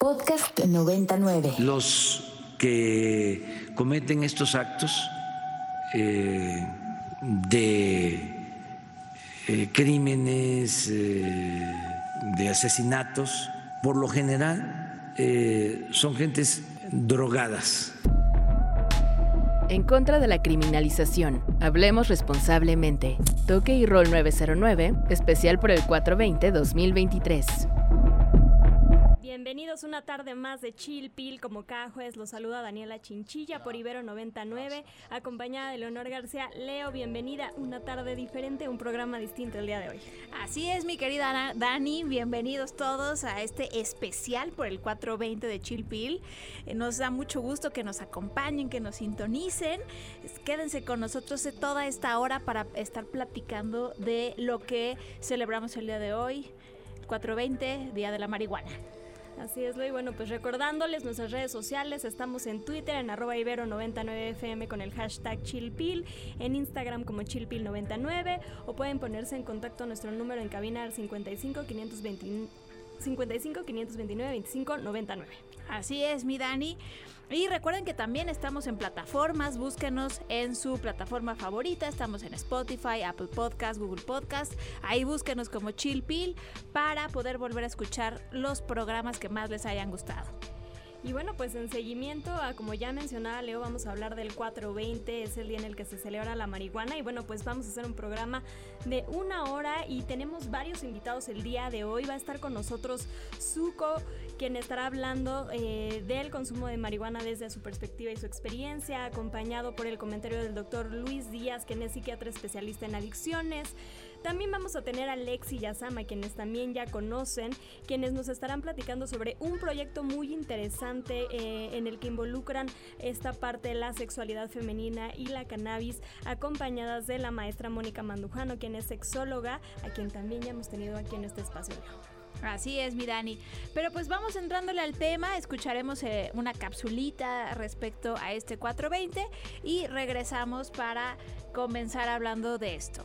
Podcast 99. Los que cometen estos actos eh, de eh, crímenes, eh, de asesinatos, por lo general son gentes drogadas. En contra de la criminalización, hablemos responsablemente. Toque y Rol 909, especial por el 420-2023. Bienvenidos una tarde más de Chill Pill. Como cada jueves los saluda Daniela Chinchilla por Ibero 99, acompañada de Leonor García. Leo, bienvenida. Una tarde diferente, un programa distinto el día de hoy. Así es, mi querida Dani. Bienvenidos todos a este especial por el 420 de Chill Pill. Eh, nos da mucho gusto que nos acompañen, que nos sintonicen. Quédense con nosotros toda esta hora para estar platicando de lo que celebramos el día de hoy. 420, Día de la Marihuana. Así es, y bueno, pues recordándoles nuestras redes sociales, estamos en Twitter en arroba ibero99fm con el hashtag chillpil, en Instagram como chillpil99 o pueden ponerse en contacto a nuestro número en cabina al 55 529 55 529 25 99. Así es, mi Dani. Y recuerden que también estamos en plataformas, búsquenos en su plataforma favorita, estamos en Spotify, Apple Podcast, Google Podcast, ahí búsquenos como Chill Pill para poder volver a escuchar los programas que más les hayan gustado. Y bueno, pues en seguimiento a como ya mencionaba Leo, vamos a hablar del 420, es el día en el que se celebra la marihuana y bueno, pues vamos a hacer un programa de una hora y tenemos varios invitados el día de hoy. Va a estar con nosotros Zuko, quien estará hablando eh, del consumo de marihuana desde su perspectiva y su experiencia, acompañado por el comentario del doctor Luis Díaz, quien es psiquiatra especialista en adicciones. También vamos a tener a Lexi Yasama, quienes también ya conocen, quienes nos estarán platicando sobre un proyecto muy interesante eh, en el que involucran esta parte de la sexualidad femenina y la cannabis, acompañadas de la maestra Mónica Mandujano, quien es sexóloga, a quien también ya hemos tenido aquí en este espacio. Así es, mi Dani. Pero pues vamos entrándole al tema, escucharemos eh, una capsulita respecto a este 420 y regresamos para comenzar hablando de esto.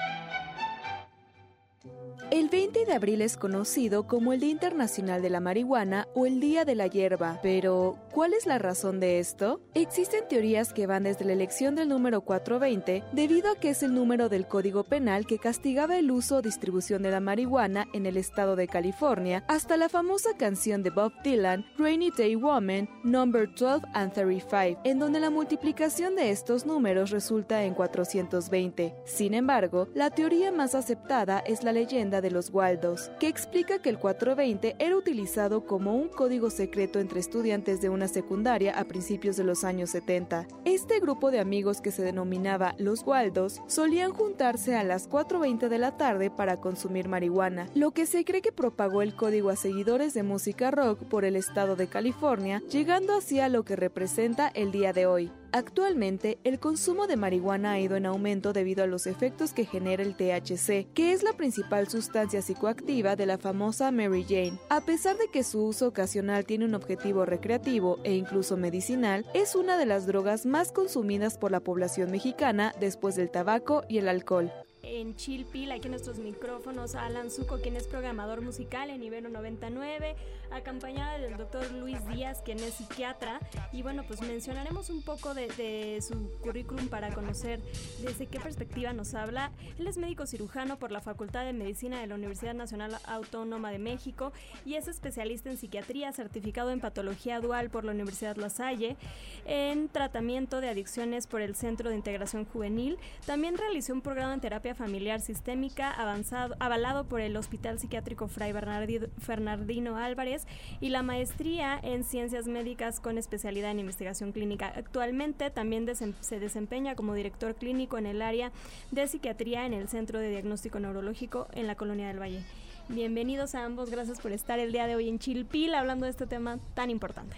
El 20 de abril es conocido como el Día Internacional de la Marihuana o el Día de la Hierba, pero ¿cuál es la razón de esto? Existen teorías que van desde la elección del número 420 debido a que es el número del Código Penal que castigaba el uso o distribución de la marihuana en el estado de California, hasta la famosa canción de Bob Dylan, Rainy Day Woman, Number 12 and 35, en donde la multiplicación de estos números resulta en 420. Sin embargo, la teoría más aceptada es la leyenda de los Waldos, que explica que el 420 era utilizado como un código secreto entre estudiantes de una secundaria a principios de los años 70. Este grupo de amigos que se denominaba los Waldos solían juntarse a las 4.20 de la tarde para consumir marihuana, lo que se cree que propagó el código a seguidores de música rock por el estado de California, llegando así a lo que representa el día de hoy. Actualmente, el consumo de marihuana ha ido en aumento debido a los efectos que genera el THC, que es la principal sustancia psicoactiva de la famosa Mary Jane. A pesar de que su uso ocasional tiene un objetivo recreativo e incluso medicinal, es una de las drogas más consumidas por la población mexicana después del tabaco y el alcohol en Chilpil, aquí en nuestros micrófonos, Alan Zuko, quien es programador musical en Ibero 99, acompañada del doctor Luis Díaz, quien es psiquiatra. Y bueno, pues mencionaremos un poco de, su currículum para conocer desde qué perspectiva nos habla. Él es médico cirujano por la Facultad de Medicina de la Universidad Nacional Autónoma de México y es especialista en psiquiatría, certificado en patología dual por la Universidad La Salle, en tratamiento de adicciones por el Centro de Integración Juvenil. También realizó un programa en terapia familiar sistémica avanzado, avalado por el Hospital Psiquiátrico Fray Bernardino Álvarez y la maestría en ciencias médicas con especialidad en investigación clínica. Actualmente también se desempeña como director clínico en el área de psiquiatría en el Centro de Diagnóstico Neurológico en la Colonia del Valle. Bienvenidos a ambos, gracias por estar el día de hoy en Chilpil hablando de este tema tan importante.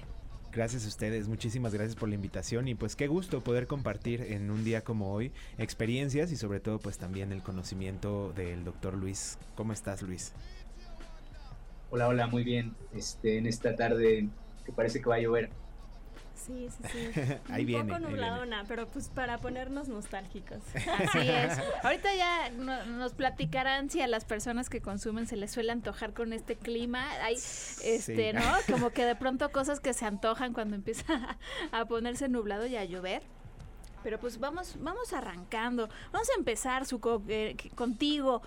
Gracias a ustedes, muchísimas gracias por la invitación y pues qué gusto poder compartir en un día como hoy experiencias y sobre todo pues también el conocimiento del doctor Luis. ¿Cómo estás Luis? Hola, hola, muy bien. Este, en esta tarde que parece que va a llover. Sí, sí, sí. Ahí Un viene, poco viene. nubladona, pero pues para ponernos nostálgicos. Así es. Ahorita ya no- nos platicarán si a las personas que consumen se les suele antojar con este clima. Hay, este, Sí. ¿no? Como que de pronto cosas que se antojan cuando empieza a ponerse nublado y a llover. Pero pues vamos, vamos arrancando. Vamos a empezar, Suco, eh, contigo.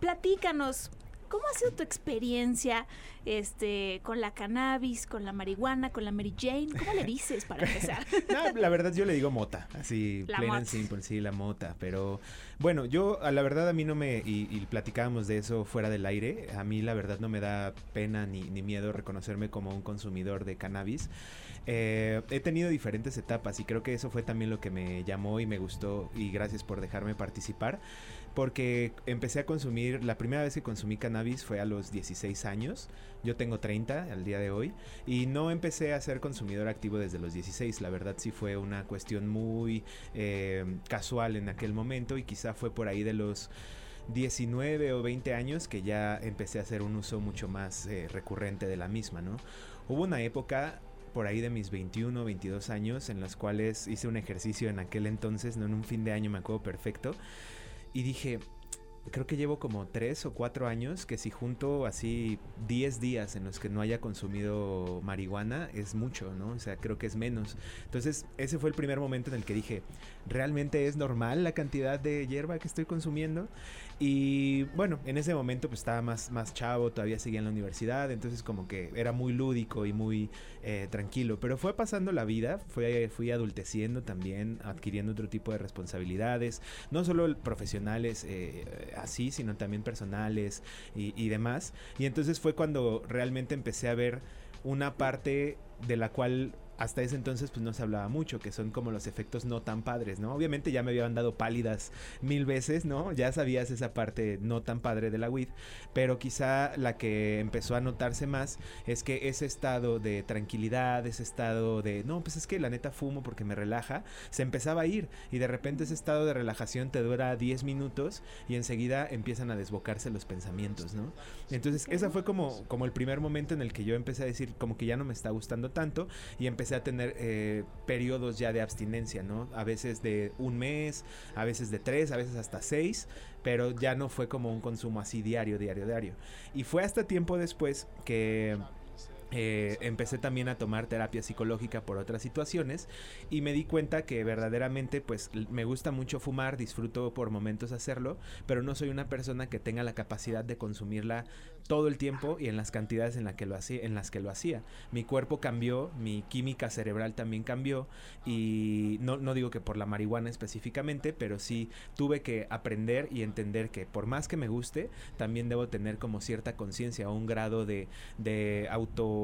Platícanos. ¿Cómo ha sido tu experiencia este, con la cannabis, con la marihuana, con la Mary Jane? ¿Cómo le dices para empezar? No, la verdad yo le digo mota, así La plain and simple, sí, la mota, pero bueno, yo a la verdad a mí no me, y, y platicábamos de eso fuera del aire, a mí la verdad no me da pena ni, ni miedo reconocerme como un consumidor de cannabis. Eh, he tenido diferentes etapas y creo que eso fue también lo que me llamó y me gustó y gracias por dejarme participar porque empecé a consumir, la primera vez que consumí cannabis fue a los 16 años, yo tengo 30 al día de hoy y no empecé a ser consumidor activo desde los 16, la verdad sí fue una cuestión muy eh, casual en aquel momento y quizá fue por ahí de los 19 o 20 años que ya empecé a hacer un uso mucho más eh, recurrente de la misma, ¿no? Hubo una época por ahí de mis 21 o 22 años en las cuales hice un ejercicio en aquel entonces, no en un fin de año me acuerdo perfecto, y dije, creo que llevo como 3 o 4 años que si junto así 10 días en los que no haya consumido marihuana es mucho, ¿no? O sea, creo que es menos. Entonces, ese fue el primer momento en el que dije, ¿realmente es normal la cantidad de hierba que estoy consumiendo? Y bueno, en ese momento pues estaba más, más chavo, todavía seguía en la universidad, entonces como que era muy lúdico y muy eh, tranquilo. Pero fue pasando la vida, fue, fui adulteciendo también, adquiriendo otro tipo de responsabilidades, no solo profesionales eh, así, sino también personales y demás. Y entonces fue cuando realmente empecé a ver una parte de la cual hasta ese entonces pues no se hablaba mucho, que son como los efectos no tan padres, ¿no? Obviamente ya me habían dado pálidas mil veces, ¿no? Ya sabías esa parte no tan padre de la weed, pero quizá la que empezó a notarse más es que ese estado de tranquilidad, ese estado de, no, pues es que la neta fumo porque me relaja, se empezaba a ir y de repente ese estado de relajación te dura 10 minutos y enseguida empiezan a desbocarse los pensamientos, ¿no? Entonces, esa fue como, como el primer momento en el que yo empecé a decir como que ya no me está gustando tanto y empecé a tener eh, periodos ya de abstinencia, ¿no? A veces de un mes, a veces de tres, a veces hasta seis, pero ya no fue como un consumo así diario, diario, diario. Y fue hasta tiempo después que... eh, empecé también a tomar terapia psicológica por otras situaciones y me di cuenta que verdaderamente pues me gusta mucho fumar, disfruto por momentos hacerlo, pero no soy una persona que tenga la capacidad de consumirla todo el tiempo y en las cantidades en, la que lo hacía, en las que lo hacía. Mi cuerpo cambió, mi química cerebral también cambió y no, no digo que por la marihuana específicamente, pero sí tuve que aprender y entender que por más que me guste, también debo tener como cierta conciencia o un grado de, de auto...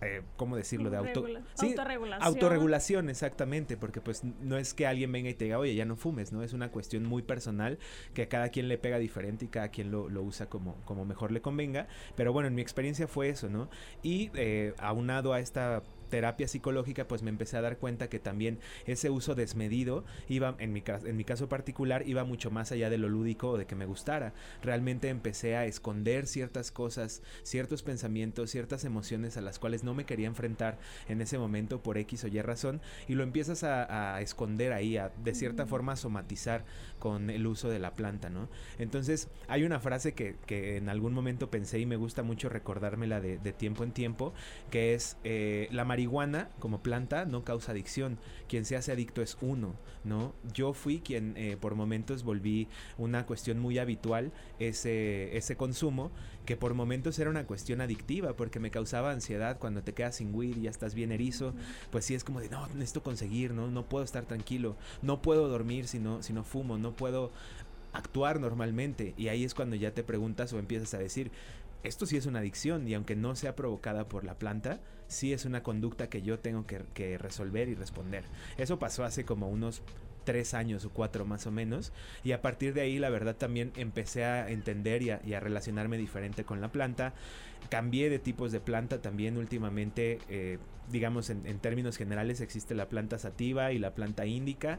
eh, ¿Cómo decirlo? De auto... Regula- Sí, autorregulación. Autorregulación, exactamente, porque pues no es que alguien venga y te diga, oye, ya no fumes, ¿no? Es una cuestión muy personal que a cada quien le pega diferente y cada quien lo, lo usa como, como mejor le convenga. Pero bueno, en mi experiencia fue eso, ¿no? Y eh, aunado a esta terapia psicológica, pues me empecé a dar cuenta que también ese uso desmedido iba, en mi, en mi caso particular, iba mucho más allá de lo lúdico o de que me gustara. Realmente empecé a esconder ciertas cosas, ciertos pensamientos, ciertas emociones a las cuales no me quería enfrentar en ese momento por X o Y razón y lo empiezas a, a esconder ahí, a de cierta forma somatizar con el uso de la planta, ¿no? Entonces hay una frase que, que en algún momento pensé y me gusta mucho recordármela de, de tiempo en tiempo, que es eh, la marihuana como planta no causa adicción, quien se hace adicto es uno, ¿no? Yo fui quien eh, por momentos volví una cuestión muy habitual ese, ese consumo, que por momentos era una cuestión adictiva porque me causaba ansiedad cuando te quedas sin weed y ya estás bien erizo, pues sí es como de no, necesito conseguir, ¿no? No puedo estar tranquilo, no puedo dormir si no, si no fumo, no puedo actuar normalmente y ahí es cuando ya te preguntas o empiezas a decir esto sí es una adicción y aunque no sea provocada por la planta, sí es una conducta que yo tengo que, resolver y responder. Eso pasó hace como unos tres años o cuatro más o menos y a partir de ahí la verdad también empecé a entender y a, y a relacionarme diferente con la planta Cambié de tipos de planta también últimamente. Eh, digamos, en, en, términos generales existe la planta sativa y la planta índica.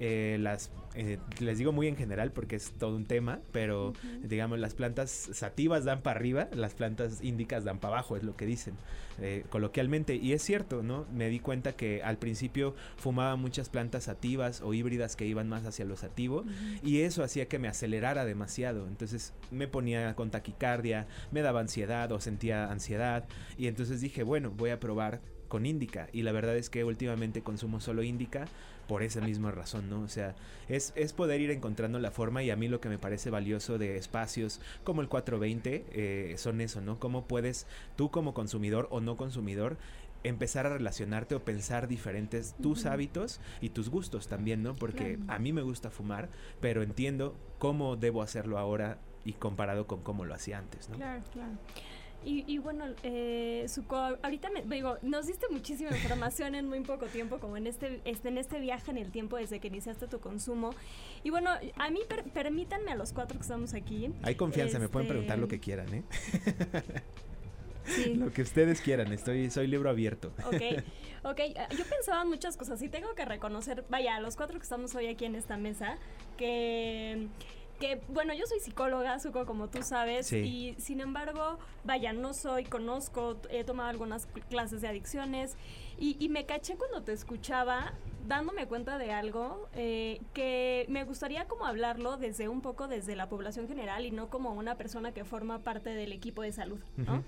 Eh, las eh, les digo muy en general porque es todo un tema, pero digamos las plantas sativas dan para arriba, las plantas índicas dan para abajo, es lo que dicen eh, coloquialmente. Y es cierto, ¿no? Me di cuenta que al principio fumaba muchas plantas sativas o híbridas que iban más hacia lo sativo y eso hacía que me acelerara demasiado. Entonces me ponía con taquicardia, me daba ansiedad o sentía ansiedad y entonces dije, bueno, voy a probar con Indica y la verdad es que últimamente consumo solo Indica por esa misma razón, ¿no? O sea, es, es poder ir encontrando la forma y a mí lo que me parece valioso de espacios como el 420 eh, son eso, ¿no? Cómo puedes tú como consumidor o no consumidor empezar a relacionarte o pensar diferentes tus hábitos y tus gustos también, ¿no? Porque a mí me gusta fumar, pero entiendo cómo debo hacerlo ahora y comparado con cómo lo hacía antes, ¿no? Claro, claro. Y, bueno, eh, ahorita me, digo, nos diste muchísima información en muy poco tiempo, como en este, este, en este viaje en el tiempo desde que iniciaste tu consumo. Y bueno, a mí permítanme a los cuatro que estamos aquí. Hay confianza, me pueden preguntar lo que este, quieran, ¿eh? Sí. Lo que ustedes quieran, estoy, soy libro abierto. Ok, ok, yo pensaba en muchas cosas y tengo que reconocer, vaya, a los cuatro que estamos hoy aquí en esta mesa, que que bueno, yo soy psicóloga, Suco, como tú sabes, y sin embargo, vaya, no soy, conozco, he tomado algunas clases de adicciones y, me caché cuando te escuchaba dándome cuenta de algo eh, que me gustaría como hablarlo desde un poco desde la población general y no como una persona que forma parte del equipo de salud, ¿no?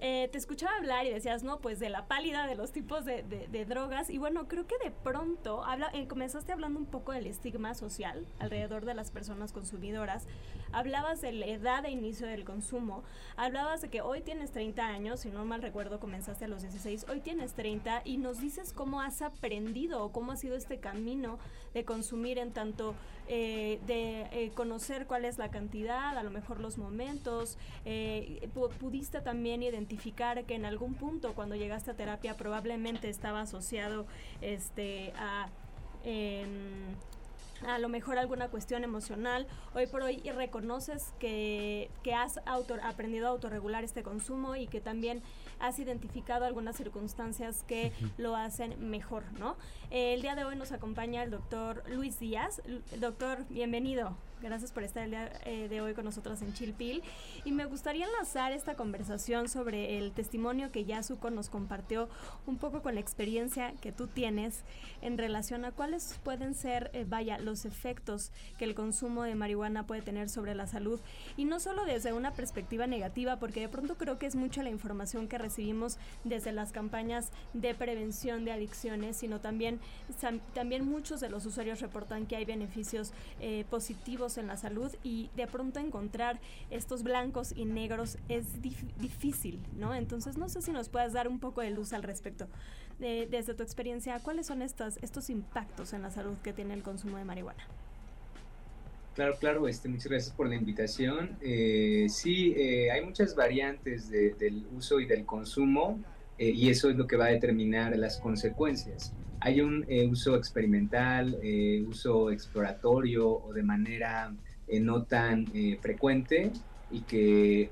Eh, te escuchaba hablar y decías, no, pues de la pálida, de los tipos de, drogas. Y bueno, creo que de pronto habla, eh, comenzaste hablando un poco del estigma social alrededor de las personas consumidoras. Hablabas de la edad de inicio del consumo. Hablabas de que hoy tienes 30 años, si no mal recuerdo, comenzaste a los 16. Hoy tienes 30 y nos dices cómo has aprendido o cómo ha sido este camino de consumir en tanto eh, de conocer cuál es la cantidad, a lo mejor los momentos. pudiste también identificar identificar que en algún punto cuando llegaste a terapia probablemente estaba asociado este, a... a lo mejor alguna cuestión emocional. Hoy por hoy reconoces que, que has aprendido a autorregular este consumo y que también has identificado algunas circunstancias que lo hacen mejor, ¿no? el día de hoy nos acompaña el doctor Luis Díaz. doctor, bienvenido. Gracias por estar el día eh, de hoy con nosotros en Chilpil. Y me gustaría enlazar esta conversación sobre el testimonio que Yasuko nos compartió un poco con la experiencia que tú tienes en relación a cuáles pueden ser, eh, vaya, los efectos que el consumo de marihuana puede tener sobre la salud. Y no solo desde una perspectiva negativa, porque de pronto creo que es mucha la información que recibimos desde las campañas de prevención de adicciones, sino también, también muchos de los usuarios reportan que hay beneficios eh, positivos en la salud y de pronto encontrar estos blancos y negros es difícil, ¿no? Entonces no sé si nos puedas dar un poco de luz al respecto. desde tu experiencia, ¿cuáles son estos, estos impactos en la salud que tiene el consumo de marihuana? Claro, claro, este, muchas gracias por la invitación. Eh, sí, eh, hay muchas variantes del uso y del consumo eh, y eso es lo que va a determinar las consecuencias. Hay un eh, uso experimental, eh, uso exploratorio o de manera no tan frecuente y que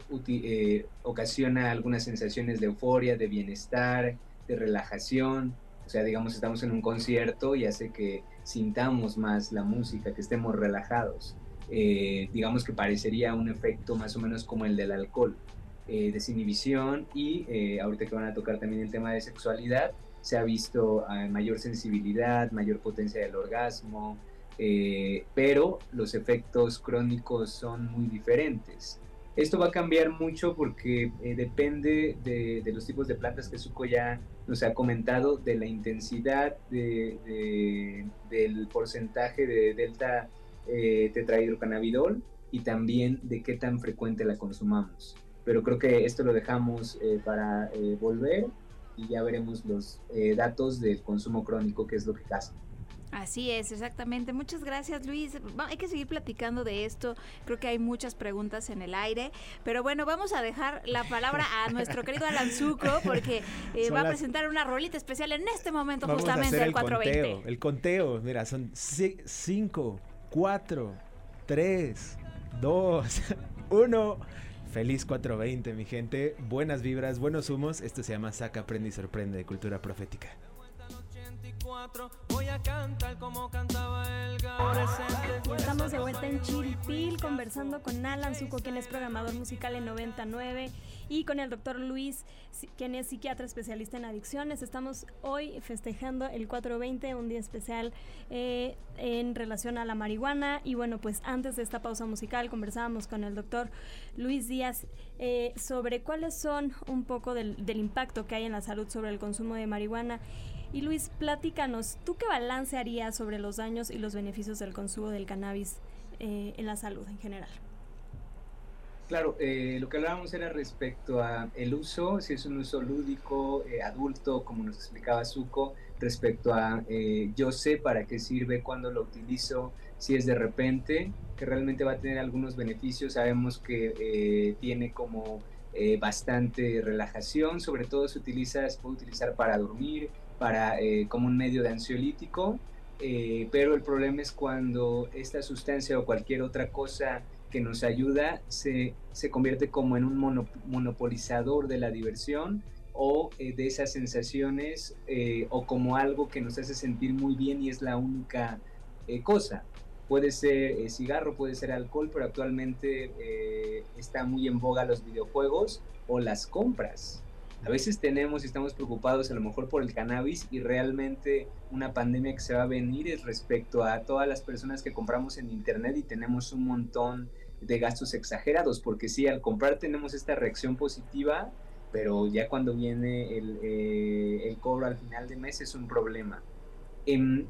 ocasiona algunas sensaciones de euforia, de bienestar, de relajación. O sea, digamos, estamos en un concierto y hace que sintamos más la música, que estemos relajados. digamos que parecería un efecto más o menos como el del alcohol eh, desinhibición y eh, ahorita que van a tocar también el tema de sexualidad, se ha visto eh, mayor sensibilidad, mayor potencia del orgasmo, eh, pero los efectos crónicos son muy diferentes. Esto va a cambiar mucho porque depende de, los tipos de plantas que Suco ya nos ha comentado, de la intensidad de, del porcentaje de delta tetrahidrocannabidol y también de qué tan frecuente la consumamos pero creo que esto lo dejamos eh, para eh, volver y ya veremos los eh, datos del consumo crónico, que es lo que pasa. Así es, exactamente. Muchas gracias, Luis. hay que seguir platicando de esto. Creo que hay muchas preguntas en el aire. Pero bueno, vamos a dejar la palabra a nuestro querido Alan Zuko porque va a presentar una rolita especial en este momento, justamente el 420. Conteo, el conteo, mira, son 5, 4, 3, 2, 1. Feliz 420, mi gente. Buenas vibras, buenos humos. Esto se llama Saca, Aprende y Sorprende de Cultura Profética. Voy a cantar como cantaba el Estamos de vuelta en Chiripil conversando con Alan Zuko, quien es programador musical en 99, y con el doctor Luis, quien es psiquiatra especialista en adicciones. Estamos hoy festejando el 420, un día especial eh, en relación a la marihuana. Y bueno, pues antes de esta pausa musical conversábamos con el doctor Luis Díaz eh, sobre cuáles son un poco del, del impacto que hay en la salud sobre el consumo de marihuana. Y Luis, platícanos, ¿tú qué balance harías sobre los daños y los beneficios del consumo del cannabis eh, en la salud en general? Claro, eh, lo que hablábamos era respecto a el uso, si es un uso lúdico, eh, adulto, como nos explicaba Zuko, respecto a yo sé para qué sirve, cuando lo utilizo, si es de repente, que realmente va a tener algunos beneficios, sabemos que tiene como bastante relajación, sobre todo se utiliza, se puede utilizar para dormir, para, eh, como un medio de ansiolítico, eh, pero el problema es cuando esta sustancia o cualquier otra cosa que nos ayuda se, se convierte como en un monopolizador de la diversión o eh, de esas sensaciones o como algo que nos hace sentir muy bien y es la única cosa. Puede ser cigarro, puede ser alcohol, pero actualmente está muy en boga los videojuegos o las compras. A veces tenemos y estamos preocupados a lo mejor por el cannabis y realmente una pandemia que se va a venir es respecto a todas las personas que compramos en internet y tenemos un montón de gastos exagerados, porque sí, al comprar tenemos esta reacción positiva, pero ya cuando viene el, eh, cobro al final de mes es un problema. Em,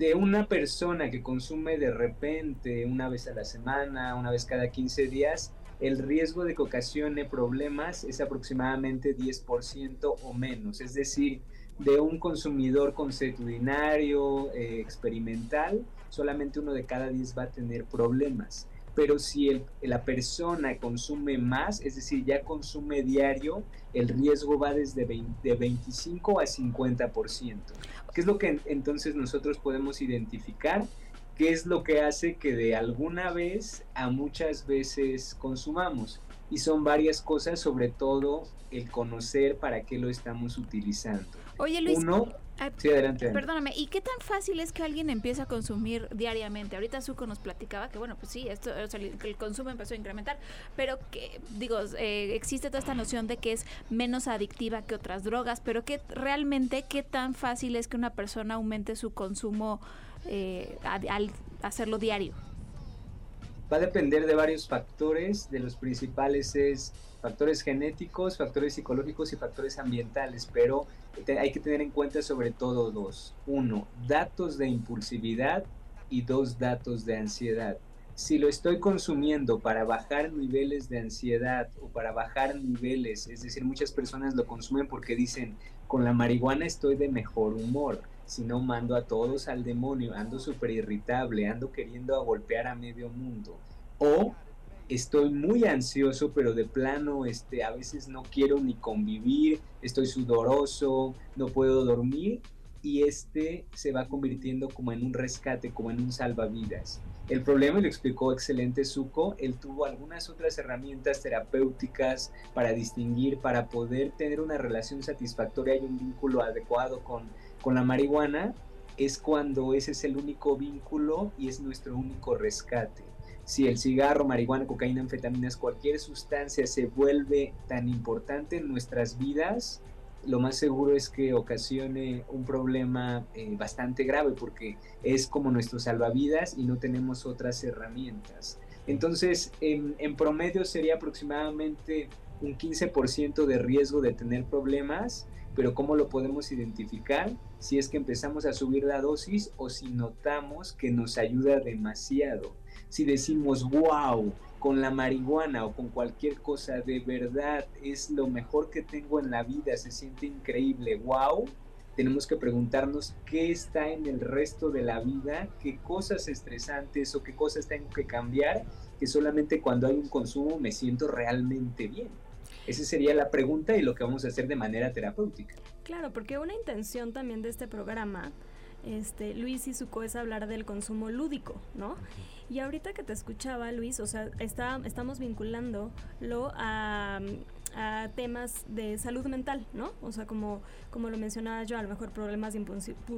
de una persona que consume de repente una vez a la semana, una vez cada 15 días, el riesgo de que ocasione problemas es aproximadamente 10% o menos. Es decir, de un consumidor consuetudinario, eh, experimental, solamente uno de cada 10 va a tener problemas. Pero si la persona consume más, es decir, ya consume diario, el riesgo va desde de 25 a 50%. ¿Qué es lo que entonces nosotros podemos identificar? Qué es lo que hace que de alguna vez a muchas veces consumamos. Y son varias cosas, sobre todo el conocer para qué lo estamos utilizando. Oye Luis, Uno, sí, adelante, perdóname, ¿y qué tan fácil es que alguien empiece a consumir diariamente? Ahorita Zuko nos platicaba que, bueno, pues sí, esto, el, consumo empezó a incrementar, pero que, digo, eh, existe toda esta noción de que es menos adictiva que otras drogas, pero que realmente, ¿qué tan fácil es que una persona aumente su consumo? Eh, al hacerlo diario? Va a depender de varios factores, de los principales es factores genéticos, factores psicológicos y factores ambientales, pero hay que tener en cuenta sobre todo dos. Uno, datos de impulsividad y dos, datos de ansiedad. Si lo estoy consumiendo para bajar niveles de ansiedad o para bajar niveles, es decir, muchas personas lo consumen porque dicen, con la marihuana estoy de mejor humor si no mando a todos al demonio, ando súper irritable, ando queriendo golpear a medio mundo. O estoy muy ansioso, pero de plano, este, a veces no quiero ni convivir, estoy sudoroso, no puedo dormir y este se va convirtiendo como en un rescate, como en un salvavidas. El problema, y lo explicó excelente Zuko, él tuvo algunas otras herramientas terapéuticas para distinguir, para poder tener una relación satisfactoria y un vínculo adecuado con con la marihuana es cuando ese es el único vínculo y es nuestro único rescate. Si el cigarro, marihuana, cocaína, anfetaminas, cualquier sustancia se vuelve tan importante en nuestras vidas, lo más seguro es que ocasione un problema eh, bastante grave porque es como nuestro salvavidas y no tenemos otras herramientas. Entonces, en, en promedio sería aproximadamente un 15% de riesgo de tener problemas pero ¿cómo lo podemos identificar? Si es que empezamos a subir la dosis o si notamos que nos ayuda demasiado. Si decimos, wow, con la marihuana o con cualquier cosa, de verdad es lo mejor que tengo en la vida, se siente increíble, wow, tenemos que preguntarnos qué está en el resto de la vida, qué cosas estresantes o qué cosas tengo que cambiar, que solamente cuando hay un consumo me siento realmente bien. Esa sería la pregunta y lo que vamos a hacer de manera terapéutica. Claro, porque una intención también de este programa este, Luis y Suco es hablar del consumo lúdico, ¿no? Y ahorita que te escuchaba, Luis, o sea, está, estamos vinculándolo a, a temas de salud mental, ¿no? O sea, como, como lo mencionaba yo, a lo mejor problemas de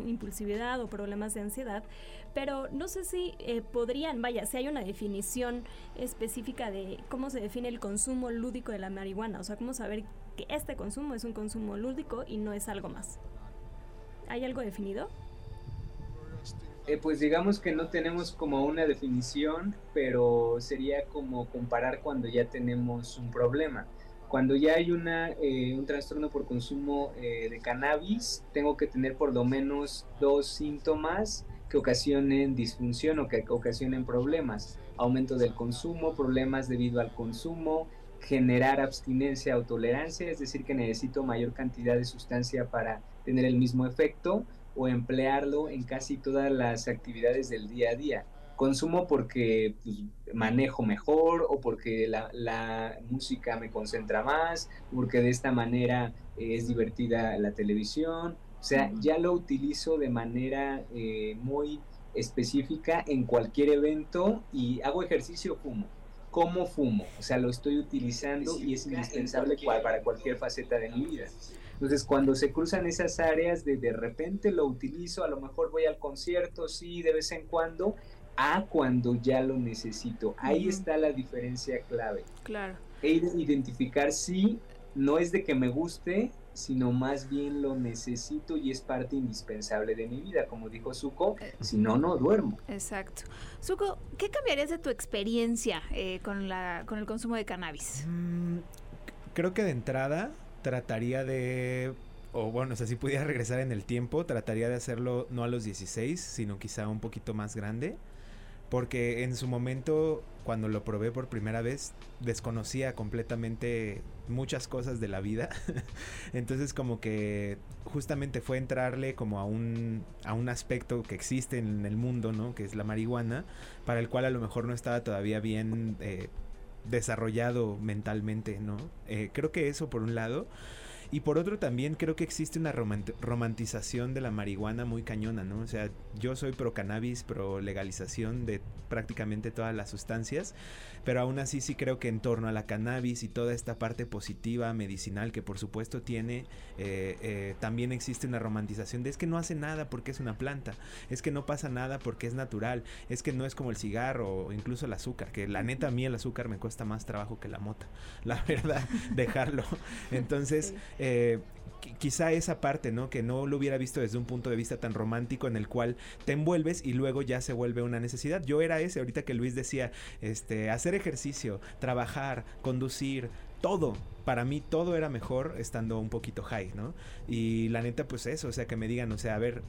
impulsividad o problemas de ansiedad, pero no sé si eh, podrían, vaya, si hay una definición específica de cómo se define el consumo lúdico de la marihuana, o sea, cómo saber que este consumo es un consumo lúdico y no es algo más. ¿Hay algo definido? Eh, pues digamos que no tenemos como una definición, pero sería como comparar cuando ya tenemos un problema. Cuando ya hay una, eh, un trastorno por consumo eh, de cannabis, tengo que tener por lo menos dos síntomas que ocasionen disfunción o que ocasionen problemas. Aumento del consumo, problemas debido al consumo, generar abstinencia o tolerancia, es decir, que necesito mayor cantidad de sustancia para tener el mismo efecto o emplearlo en casi todas las actividades del día a día. Consumo porque pues, manejo mejor o porque la, música me concentra más, porque de esta manera eh, es divertida la televisión. O sea, ya lo utilizo de manera eh, muy específica en cualquier evento y hago ejercicio, fumo. ¿Cómo fumo? O sea, lo estoy utilizando y es indispensable para cualquier faceta de mi vida. Entonces, cuando se cruzan esas áreas de de repente lo utilizo, a lo mejor voy al concierto, sí, de vez en cuando, a cuando ya lo necesito. Ahí está la diferencia clave. Claro. E identificar si no es de que me guste, sino más bien lo necesito y es parte indispensable de mi vida, como dijo Suko, eh, si no, no duermo. Exacto. Suko, ¿qué cambiarías de tu experiencia eh, con, la, con el consumo de cannabis? Mm, creo que de entrada trataría de o bueno, o sea, si pudiera regresar en el tiempo, trataría de hacerlo no a los 16, sino quizá un poquito más grande. Porque en su momento, cuando lo probé por primera vez, desconocía completamente muchas cosas de la vida. Entonces como que justamente fue entrarle como a un, a un aspecto que existe en el mundo, ¿no? Que es la marihuana, para el cual a lo mejor no estaba todavía bien eh, desarrollado mentalmente, ¿no? Eh, creo que eso por un lado. Y por otro también creo que existe una romantización de la marihuana muy cañona, ¿no? O sea, yo soy pro cannabis, pro legalización de prácticamente todas las sustancias, pero aún así sí creo que en torno a la cannabis y toda esta parte positiva, medicinal que por supuesto tiene, eh, eh, también existe una romantización de es que no hace nada porque es una planta, es que no pasa nada porque es natural, es que no es como el cigarro o incluso el azúcar, que la neta a mí el azúcar me cuesta más trabajo que la mota, la verdad, dejarlo. Entonces, eh, quizá esa parte, ¿no? Que no lo hubiera visto desde un punto de vista tan romántico en el cual te envuelves y luego ya se vuelve una necesidad. Yo era ese, ahorita que Luis decía, este, hacer ejercicio, trabajar, conducir, todo. Para mí todo era mejor estando un poquito high, ¿no? Y la neta, pues eso, o sea, que me digan, o sea, a ver,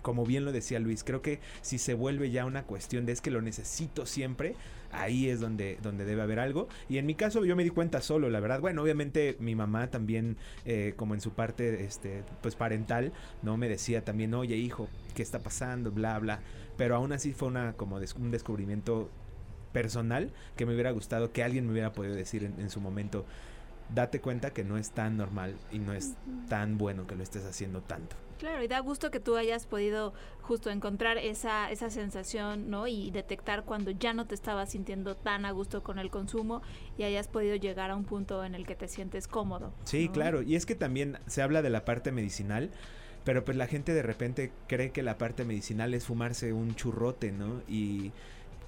como bien lo decía Luis, creo que si se vuelve ya una cuestión de es que lo necesito siempre, ahí es donde, donde debe haber algo. Y en mi caso yo me di cuenta solo, la verdad. Bueno, obviamente mi mamá también, eh, como en su parte este, pues parental, ¿no? Me decía también, oye hijo, ¿qué está pasando? Bla, bla. Pero aún así fue una, como un descubrimiento personal que me hubiera gustado que alguien me hubiera podido decir en su momento date cuenta que no es tan normal y no es tan bueno que lo estés haciendo tanto. Claro, y da gusto que tú hayas podido justo encontrar esa, esa sensación, ¿no? Y detectar cuando ya no te estabas sintiendo tan a gusto con el consumo y hayas podido llegar a un punto en el que te sientes cómodo. Sí, claro, y es que también se habla de la parte medicinal, pero pues la gente de repente cree que la parte medicinal es fumarse un churrote, ¿no? Y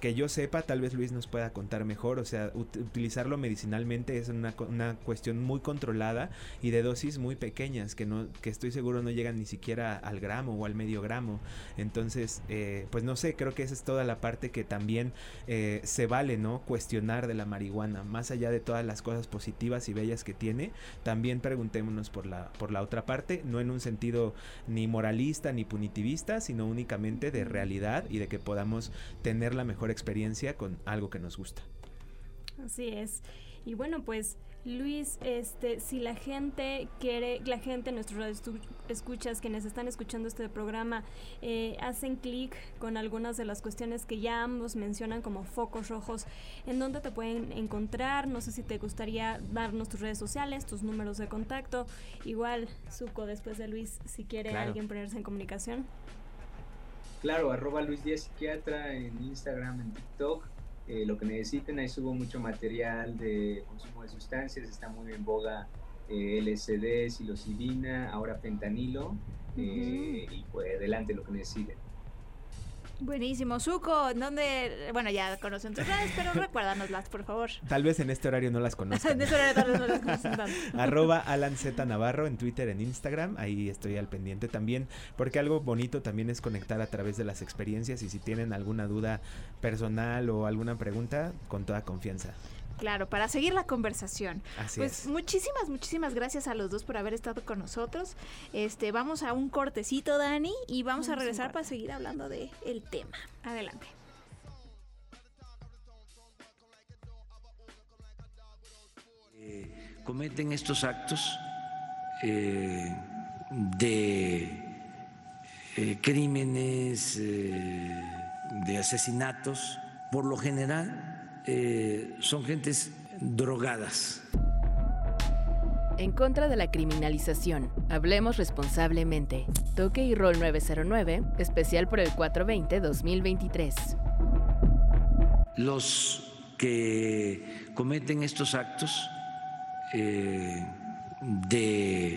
que yo sepa, tal vez Luis nos pueda contar mejor, o sea, utilizarlo medicinalmente es una, una, cuestión muy controlada y de dosis muy pequeñas, que, no, que estoy seguro no llegan ni siquiera al gramo o al medio gramo. Entonces, eh, pues no sé, creo que esa es toda la parte que también eh, se vale, ¿no? Cuestionar de la marihuana, más allá de todas las cosas positivas y bellas que tiene, también preguntémonos por la, por la otra parte, no en un sentido ni moralista ni punitivista, sino únicamente de realidad y de que podamos tener la mejor experiencia con algo que nos gusta. Así es. Y bueno, pues Luis, este, si la gente quiere, la gente, nuestros escuchas, quienes están escuchando este programa, eh, hacen clic con algunas de las cuestiones que ya ambos mencionan como focos rojos, ¿en dónde te pueden encontrar? No sé si te gustaría darnos tus redes sociales, tus números de contacto. Igual, Suco, después de Luis, si quiere alguien ponerse en comunicación. Claro, arroba Luis Díaz Psiquiatra en Instagram, en TikTok. Eh, lo que necesiten, ahí subo mucho material de consumo de sustancias, está muy en boga eh, LSD, psilocibina, ahora fentanilo, eh, y pues adelante lo que necesiten. Buenísimo. Suco, ¿dónde? Bueno, ya conocen tus redes, pero recuérdanoslas, por favor. Tal vez en este horario no las conozcan. en este horario tal vez no las conocen tanto. Arroba Alan Z Navarro en Twitter, en Instagram. Ahí estoy al pendiente también. Porque algo bonito también es conectar a través de las experiencias. Y si tienen alguna duda personal o alguna pregunta, con toda confianza. Claro, para seguir la conversación. Así pues es. muchísimas, muchísimas gracias a los dos por haber estado con nosotros. Este, vamos a un cortecito, Dani, y vamos, a regresar para seguir hablando de el tema. Adelante. Eh, cometen estos actos eh, de eh, crímenes, eh, de asesinatos, por lo general eh, son gentes drogadas. En contra de la criminalización, hablemos responsablemente. Toque y Rol 909, especial por el 420-2023. Los que cometen estos actos eh, de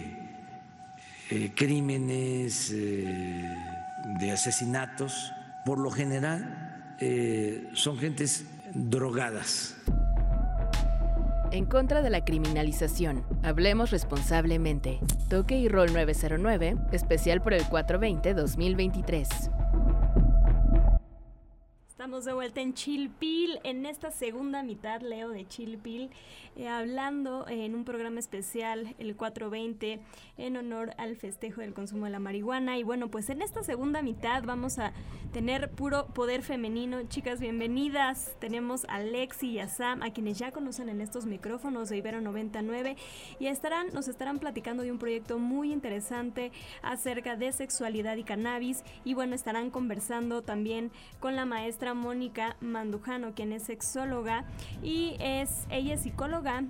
eh, crímenes, eh, de asesinatos, por lo general son gentes drogadas. En contra de la criminalización, hablemos responsablemente. Toque y Rol 909, especial por el 420-2023. Estamos de vuelta en Chilpil, en esta segunda mitad, Leo, de Chilpil, eh, hablando en un programa especial, el 420, en honor al festejo del consumo de la marihuana. Y bueno, pues en esta segunda mitad vamos a tener puro poder femenino. Chicas, bienvenidas. Tenemos a Lexi y a Sam, a quienes ya conocen en estos micrófonos de Ibero 99, y estarán, nos estarán platicando de un proyecto muy interesante acerca de sexualidad y cannabis. Y bueno, estarán conversando también con la maestra Mónica Mandujano, quien es sexóloga y es ella es psicóloga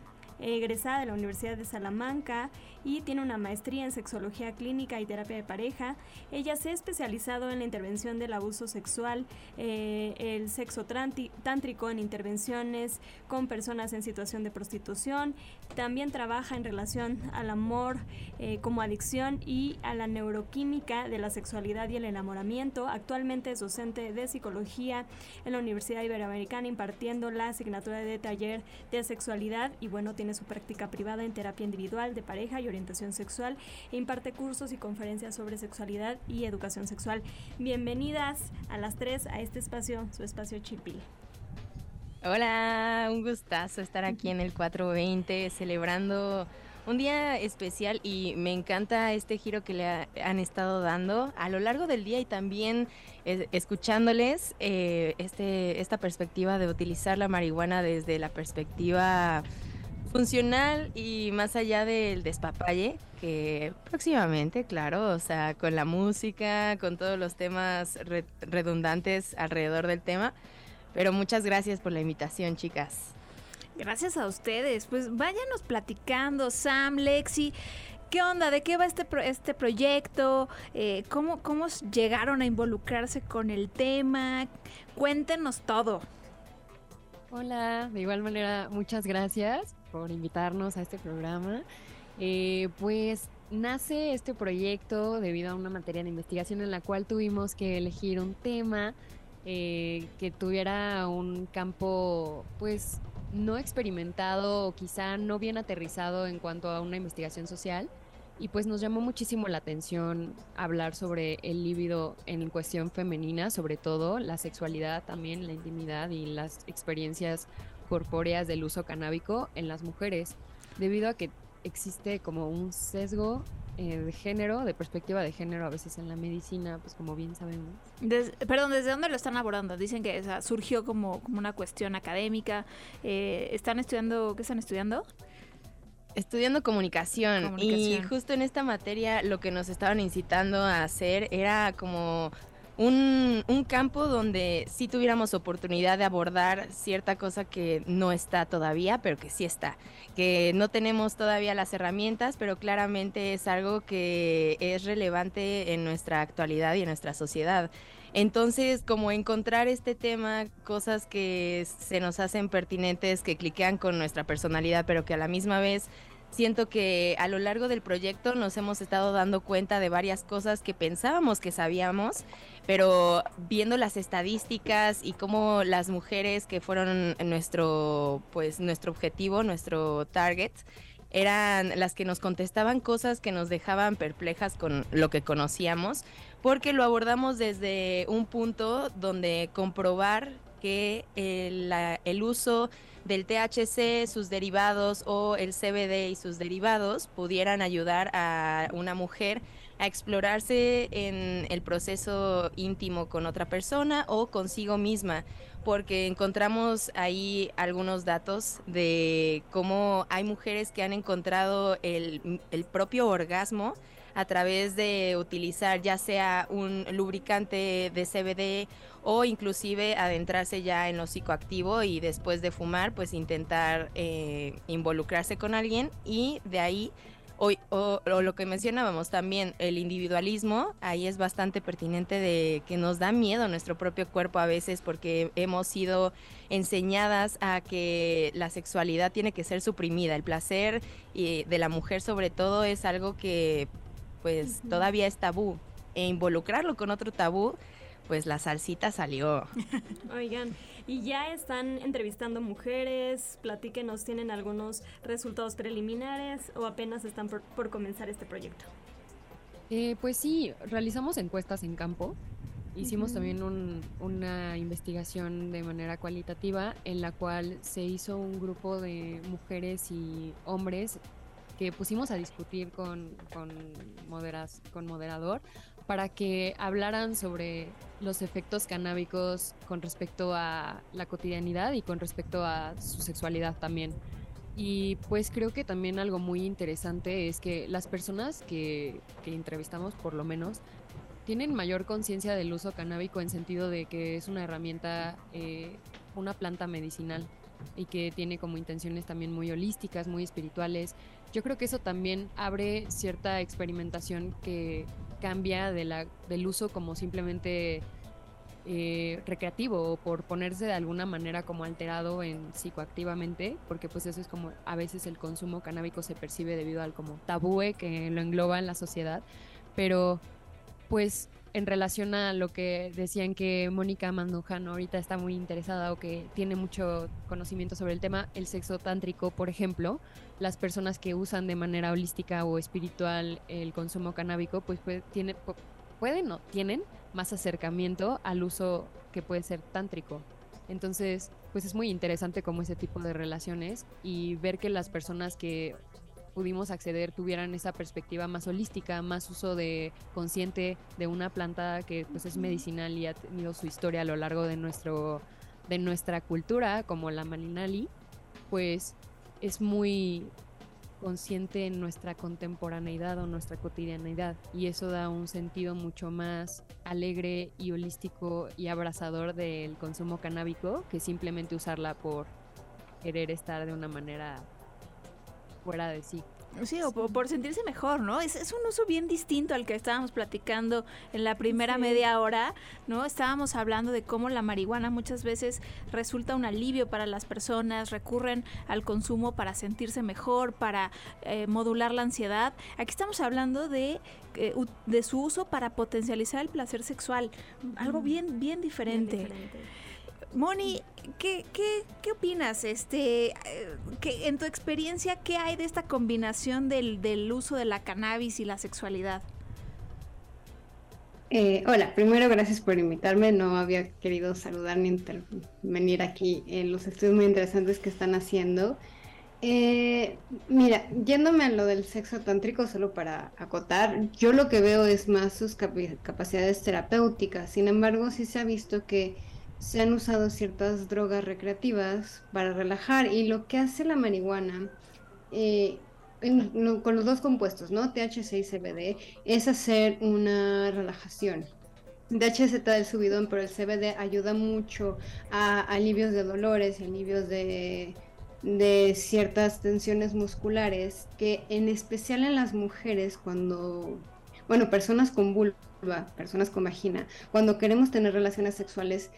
egresada de la Universidad de Salamanca y tiene una maestría en sexología clínica y terapia de pareja. Ella se ha especializado en la intervención del abuso sexual, eh, el sexo tántrico en intervenciones con personas en situación de prostitución. También trabaja en relación al amor eh, como adicción y a la neuroquímica de la sexualidad y el enamoramiento. Actualmente es docente de psicología en la Universidad Iberoamericana impartiendo la asignatura de taller de sexualidad y bueno, tiene su práctica privada en terapia individual de pareja y orientación sexual e imparte cursos y conferencias sobre sexualidad y educación sexual. Bienvenidas a las tres a este espacio, su espacio Chipil. Hola, un gustazo estar aquí en el 420 celebrando un día especial y me encanta este giro que le ha- han estado dando a lo largo del día y también eh, escuchándoles eh, este, esta perspectiva de utilizar la marihuana desde la perspectiva funcional y más allá del despapalle, que próximamente, claro, o sea, con la música, con todos los temas re- redundantes alrededor del tema. Pero muchas gracias por la invitación, chicas. Gracias a ustedes. Pues váyanos platicando, Sam, Lexi. ¿Qué onda? ¿De qué va este, este proyecto? Eh, ¿cómo, ¿Cómo llegaron a involucrarse con el tema? Cuéntenos todo. Hola, de igual manera, muchas gracias por invitarnos a este programa. Eh, pues nace este proyecto debido a una materia de investigación en la cual tuvimos que elegir un tema eh, que tuviera un campo, pues, no experimentado o quizá no bien aterrizado en cuanto a una investigación social. Y pues nos llamó muchísimo la atención hablar sobre el líbido en cuestión femenina, sobre todo la sexualidad también, la intimidad y las experiencias corpóreas del uso canábico en las mujeres, debido a que existe como un sesgo eh, de género, de perspectiva de género a veces en la medicina, pues como bien sabemos. Des- perdón, ¿desde dónde lo están abordando? Dicen que o sea, surgió como, como una cuestión académica. Eh, ¿Están estudiando? ¿Qué están estudiando? Estudiando comunicación, y justo en esta materia lo que nos estaban incitando a hacer era como un, un campo donde sí tuviéramos oportunidad de abordar cierta cosa que no está todavía, pero que sí está, que no tenemos todavía las herramientas, pero claramente es algo que es relevante en nuestra actualidad y en nuestra sociedad. Entonces, como encontrar este tema, cosas que se nos hacen pertinentes, que cliquean con nuestra personalidad, pero que a la misma vez siento que a lo largo del proyecto nos hemos estado dando cuenta de varias cosas que pensábamos que sabíamos, pero viendo las estadísticas y cómo las mujeres que fueron nuestro pues nuestro objetivo, nuestro target, eran las que nos contestaban cosas que nos dejaban perplejas con lo que conocíamos, porque lo abordamos desde un punto donde comprobar que el, el uso del THC, sus derivados o el CBD y sus derivados pudieran ayudar a una mujer a explorarse en el proceso íntimo con otra persona o consigo misma, porque encontramos ahí algunos datos de cómo hay mujeres que han encontrado el, el propio orgasmo a través de utilizar ya sea un lubricante de CBD o inclusive adentrarse ya en lo psicoactivo y después de fumar pues intentar eh, involucrarse con alguien y de ahí o, o, lo que mencionábamos también, el individualismo, ahí es bastante pertinente de que nos da miedo nuestro propio cuerpo a veces porque hemos sido enseñadas a que la sexualidad tiene que ser suprimida, el placer y de la mujer sobre todo es algo que pues todavía es tabú e involucrarlo con otro tabú pues la salsita salió. Oigan, y ya están entrevistando mujeres, platíquenos, ¿tienen algunos resultados preliminares o apenas están por, comenzar este proyecto? Eh, pues sí, realizamos encuestas en campo. Hicimos también una investigación de manera cualitativa en la cual se hizo un grupo de mujeres y hombres que pusimos a discutir con, con, moderas, con moderador para que hablaran sobre los efectos canábicos con respecto a la cotidianidad y con respecto a su sexualidad también. Y pues creo que también algo muy interesante es que las personas que, que entrevistamos, por lo menos, tienen mayor conciencia del uso canábico en sentido de que es una herramienta, eh, una planta medicinal y que tiene como intenciones también muy holísticas, muy espirituales. Yo creo que eso también abre cierta experimentación que cambia de la, del uso como simplemente eh, recreativo o por ponerse de alguna manera como alterado en psicoactivamente, porque pues eso es como a veces el consumo canábico se percibe debido al como tabúe que lo engloba en la sociedad, pero pues en relación a lo que decían que Mónica Mandujano ahorita está muy interesada o que tiene mucho conocimiento sobre el tema, el sexo tántrico, por ejemplo, las personas que usan de manera holística o espiritual el consumo canábico, pues tiene, pueden o tienen más acercamiento al uso que puede ser tántrico. Entonces, pues es muy interesante como ese tipo de relaciones y ver que las personas que pudimos acceder tuvieran esa perspectiva más holística, más uso de consciente de una planta que pues es medicinal y ha tenido su historia a lo largo de nuestro de nuestra cultura como la malinali, pues es muy consciente en nuestra contemporaneidad o nuestra cotidianidad y eso da un sentido mucho más alegre y holístico y abrazador del consumo canábico que simplemente usarla por querer estar de una manera fuera de sí. Sí, o por, sentirse mejor, ¿no? Es, es, un uso bien distinto al que estábamos platicando en la primera media hora, ¿no? Estábamos hablando de cómo la marihuana muchas veces resulta un alivio para las personas, recurren al consumo para sentirse mejor, para eh, modular la ansiedad. Aquí estamos hablando de, eh, de su uso para potencializar el placer sexual, algo bien, bien diferente. Bien diferente. Moni, ¿qué, qué, opinas? Este, eh, que en tu experiencia, ¿qué hay de esta combinación del, uso de la cannabis y la sexualidad? Eh, hola, primero gracias por invitarme. No había querido saludar ni intervenir aquí en los estudios muy interesantes que están haciendo. Eh, mira, yéndome a lo del sexo tántrico, solo para acotar, yo lo que veo es más sus capacidades terapéuticas. Sin embargo, sí se ha visto que se han usado ciertas drogas recreativas para relajar y lo que hace la marihuana eh, con los dos compuestos, ¿no? THC y CBD, es hacer una relajación. Está del subidón, pero el CBD ayuda mucho a alivios de dolores y alivios de, de ciertas tensiones musculares que en especial en las mujeres cuando bueno, personas con vulva, personas con vagina, cuando queremos tener relaciones sexuales,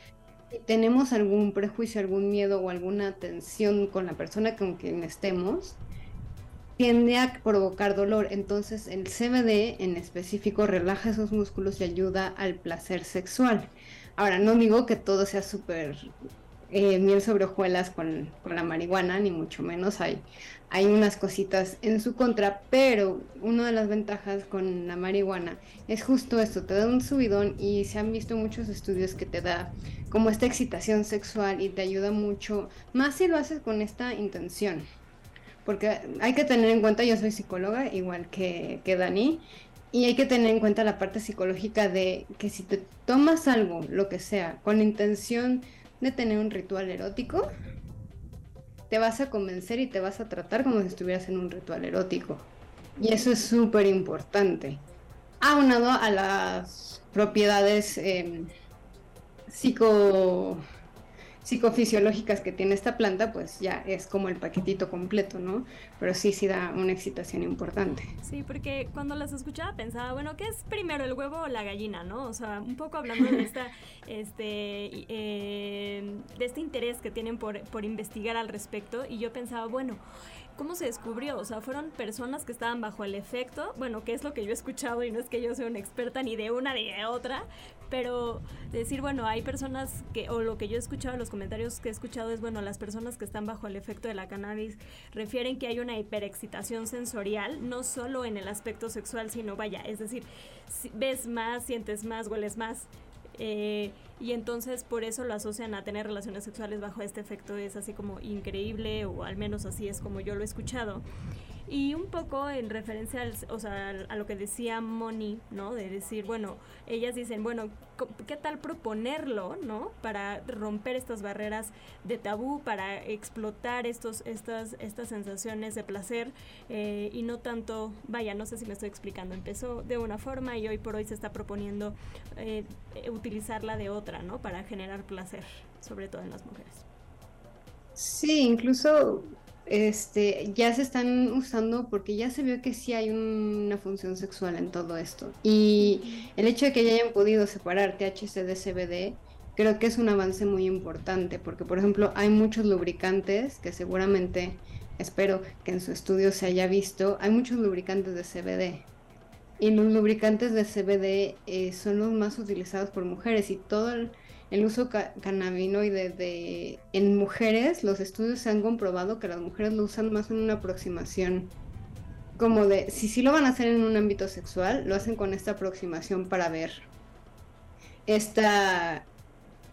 tenemos algún prejuicio, algún miedo o alguna tensión con la persona con quien estemos, tiende a provocar dolor. Entonces el CBD en específico relaja esos músculos y ayuda al placer sexual. Ahora, no digo que todo sea súper eh, miel sobre hojuelas con, la marihuana, ni mucho menos. Hay, hay unas cositas en su contra, pero una de las ventajas con la marihuana es justo esto, te da un subidón y se han visto muchos estudios que te da como esta excitación sexual y te ayuda mucho, más si lo haces con esta intención. Porque hay que tener en cuenta, yo soy psicóloga, igual que, que Dani, y hay que tener en cuenta la parte psicológica de que si te tomas algo, lo que sea, con la intención de tener un ritual erótico, te vas a convencer y te vas a tratar como si estuvieras en un ritual erótico. Y eso es súper importante. Aunado a las propiedades em, psico psicofisiológicas que tiene esta planta, pues ya es como el paquetito completo, ¿no? Pero sí, sí da una excitación importante. Sí, porque cuando las escuchaba pensaba, bueno, ¿qué es primero, el huevo o la gallina, no? O sea, un poco hablando de esta, este, eh, de este interés que tienen por, por investigar al respecto, y yo pensaba, bueno, ¿Cómo se descubrió? O sea, fueron personas que estaban bajo el efecto, bueno, que es lo que yo he escuchado y no es que yo sea una experta ni de una ni de otra, pero decir, bueno, hay personas que, o lo que yo he escuchado, los comentarios que he escuchado es, bueno, las personas que están bajo el efecto de la cannabis refieren que hay una hiperexcitación sensorial, no solo en el aspecto sexual, sino vaya, es decir, ves más, sientes más, hueles más. Eh, y entonces por eso lo asocian a tener relaciones sexuales bajo este efecto, es así como increíble, o al menos así es como yo lo he escuchado. Y un poco en referencia al, o sea, a lo que decía Moni, ¿no? De decir, bueno, ellas dicen, bueno, ¿qué tal proponerlo, ¿no? Para romper estas barreras de tabú, para explotar estos, estas, estas sensaciones de placer eh, y no tanto, vaya, no sé si me estoy explicando, empezó de una forma y hoy por hoy se está proponiendo eh, utilizarla de otra, ¿no? Para generar placer, sobre todo en las mujeres. Sí, incluso este, ya se están usando porque ya se vio que sí hay una función sexual en todo esto. Y el hecho de que ya hayan podido separar THC de CBD, creo que es un avance muy importante, porque por ejemplo hay muchos lubricantes que seguramente, espero que en su estudio se haya visto, hay muchos lubricantes de CBD. Y los lubricantes de CBD eh, son los más utilizados por mujeres y todo el el uso cannabinoide de, en mujeres, los estudios se han comprobado que las mujeres lo usan más en una aproximación como de, si sí lo van a hacer en un ámbito sexual, lo hacen con esta aproximación para ver esta,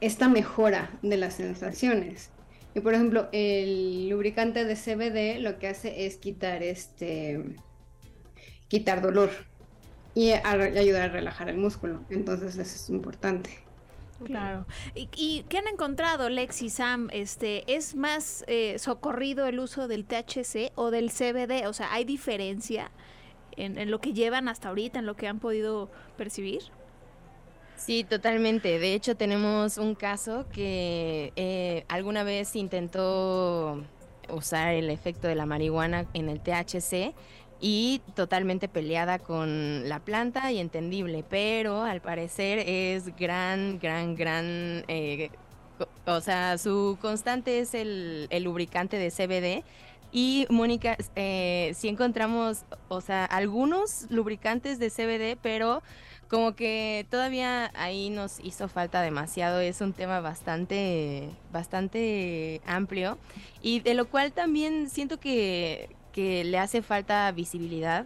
esta mejora de las sensaciones. Y por ejemplo, el lubricante de CBD lo que hace es quitar este quitar dolor y ayudar a relajar el músculo. Entonces eso es importante. Claro. ¿Y, qué han encontrado, Lexi Sam? Este, ¿Es más eh, socorrido el uso del THC o del CBD? O sea, ¿hay diferencia en, lo que llevan hasta ahorita, en lo que han podido percibir? Sí, totalmente. De hecho, tenemos un caso que eh, alguna vez intentó usar el efecto de la marihuana en el THC y totalmente peleada con la planta y entendible, pero al parecer es gran, gran, gran... Eh, o sea, su constante es el, lubricante de CBD. Y Mónica, eh, sí encontramos, o sea, algunos lubricantes de CBD, pero como que todavía ahí nos hizo falta demasiado. Es un tema bastante, bastante amplio y de lo cual también siento que, que le hace falta visibilidad,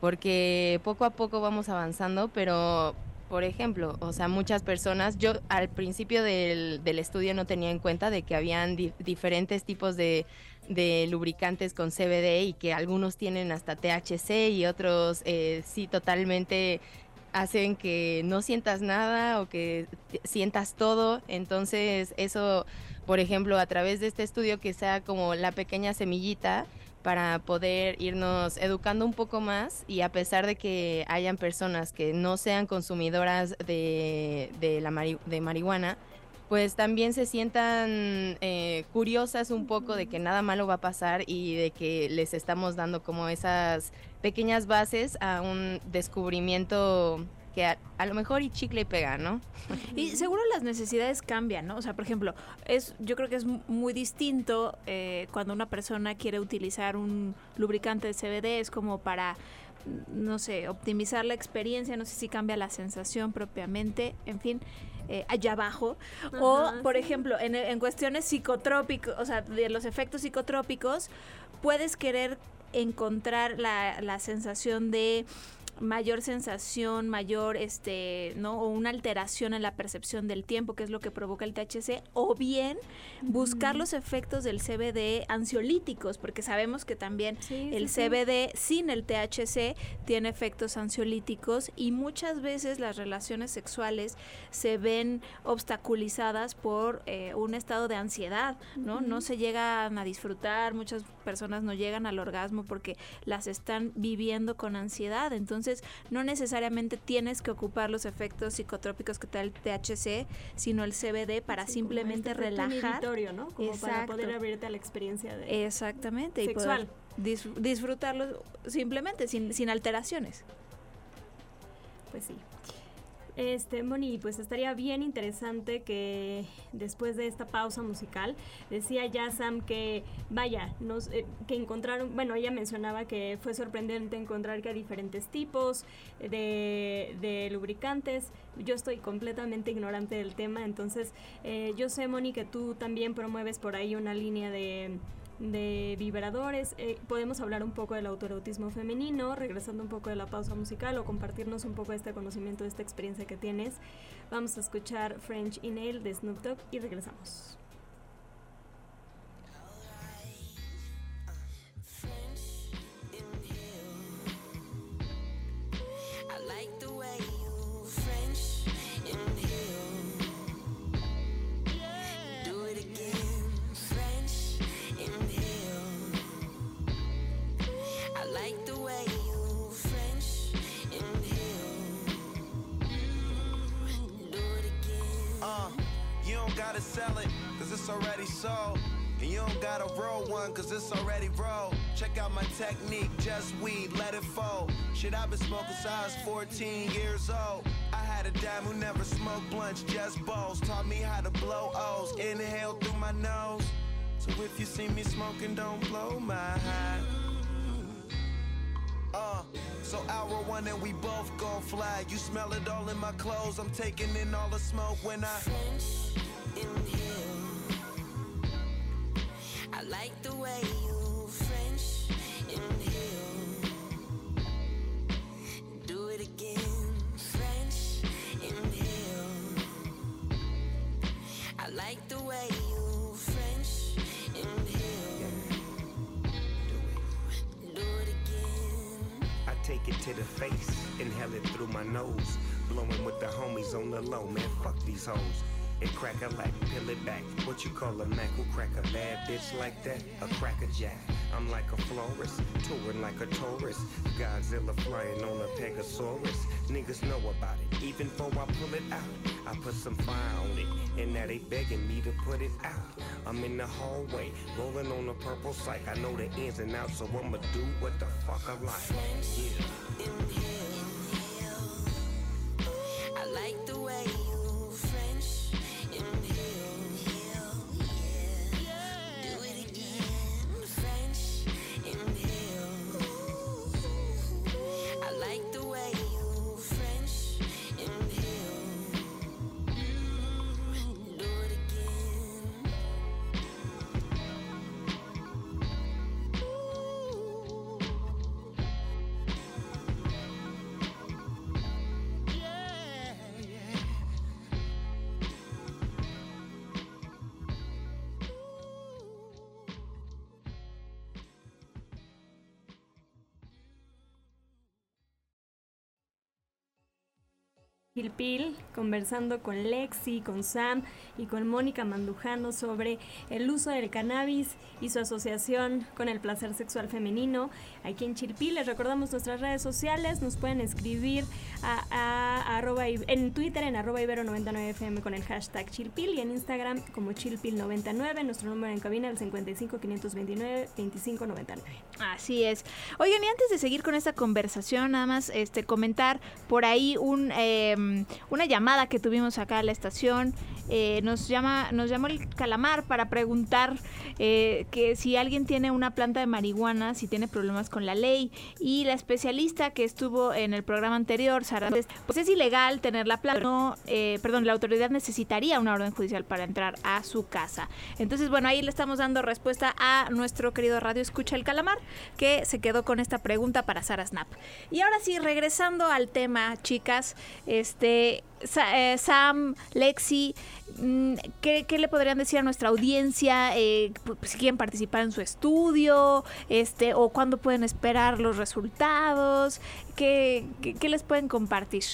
porque poco a poco vamos avanzando, pero por ejemplo, o sea, muchas personas, yo al principio del, estudio no tenía en cuenta de que habían diferentes tipos de, lubricantes con CBD y que algunos tienen hasta THC y otros eh, sí totalmente hacen que no sientas nada o que sientas todo. Entonces eso, por ejemplo, a través de este estudio que sea como la pequeña semillita, para poder irnos educando un poco más y a pesar de que hayan personas que no sean consumidoras de, la de marihuana, pues también se sientan eh, curiosas un poco de que nada malo va a pasar y de que les estamos dando como esas pequeñas bases a un descubrimiento que a, lo mejor y chicle y pega, ¿no? Y seguro las necesidades cambian, ¿no? O sea, por ejemplo, es, yo creo que es muy distinto eh, cuando una persona quiere utilizar un lubricante de CBD, es como para no sé, optimizar la experiencia, no sé si cambia la sensación propiamente, en fin, eh, allá abajo. o, por ejemplo, en, en cuestiones psicotrópicos, o sea, de los efectos psicotrópicos, puedes querer encontrar la, la sensación de mayor sensación, mayor, este, ¿no? O una alteración en la percepción del tiempo, que es lo que provoca el THC, o bien buscar los efectos del CBD ansiolíticos, porque sabemos que también el CBD sin el THC tiene efectos ansiolíticos y muchas veces las relaciones sexuales se ven obstaculizadas por eh, un estado de ansiedad, ¿no? No se llegan a disfrutar, muchas personas no llegan al orgasmo porque las están viviendo con ansiedad, entonces no necesariamente tienes que ocupar los efectos psicotrópicos que te da el THC, sino el CBD para simplemente este relajar. ¿no? Como para poder abrirte a la experiencia de Exactamente. sexual. Y disfrutarlo simplemente, sin, sin alteraciones. Pues sí. Este, Moni, pues estaría bien interesante que después de esta pausa musical, decía ya Sam que, vaya, nos, eh, que encontraron, bueno, ella mencionaba que fue sorprendente encontrar que hay diferentes tipos de, de lubricantes. Yo estoy completamente ignorante del tema, entonces eh, yo sé, Moni, que tú también promueves por ahí una línea de de vibradores. Eh, podemos hablar un poco del autoerotismo femenino, regresando un poco de la pausa musical o compartirnos un poco este conocimiento, esta experiencia que tienes. Vamos a escuchar French Inhale de Snoop Dogg y regresamos. Already sold. And you don't gotta roll one, cause it's already rolled. Check out my technique, just weed, let it fold. Shit, I've been smoking since I was 14 years old. I had a dime who never smoked blunts, just bowls. Taught me how to blow O's, inhale through my nose. So if you see me smoking, don't blow my high. Uh, so hour one and we both gon' fly. You smell it all in my clothes. I'm taking in all the smoke when I. I like the way you French inhale. Do it again, French inhale. I like the way you French inhale. Do it again. I take it to the face, inhale it through my nose. Blowing with the homies on the low, man. Fuck these hoes and crack a like, peel it back. What you call a Mac who crack a bad bitch like that? A cracker jack. I'm like a florist, touring like a tourist. Godzilla flying on a Pegasaurus. Niggas know about it, even before I pull it out. I put some fire on it, and now they begging me to put it out. I'm in the hallway, rolling on a purple psych. I know the ins and outs, so I'ma do what the fuck I like. Yeah. Conversando con Lexi, con Sam y con Mónica Mandujano sobre el uso del cannabis y su asociación con el placer sexual femenino. Aquí en Chilpil les recordamos nuestras redes sociales, nos pueden escribir a, en Twitter en arroba ibero99fm con el hashtag Chilpil y en Instagram como Chilpil99, nuestro número en cabina el 55 529 2599. Así es. Oigan, y antes de seguir con esta conversación, nada más este comentar por ahí un... Em, una llamada que tuvimos acá a la estación. Eh, nos llama nos llamó el calamar para preguntar eh, que si alguien tiene una planta de marihuana si tiene problemas con la ley. Y la especialista que estuvo en el programa anterior Sara pues es ilegal tener la planta no, eh, perdón la autoridad necesitaría una orden judicial para entrar a su casa. Entonces bueno ahí le estamos dando respuesta a nuestro querido radio escucha el calamar que se quedó con esta pregunta para Sara Snap. Y ahora sí regresando al tema chicas este, Sam, Lexi, mm, ¿qué, le podrían decir a nuestra audiencia? Eh, si quieren participar en su estudio, este, o cuándo pueden esperar los resultados, ¿qué, les pueden compartir?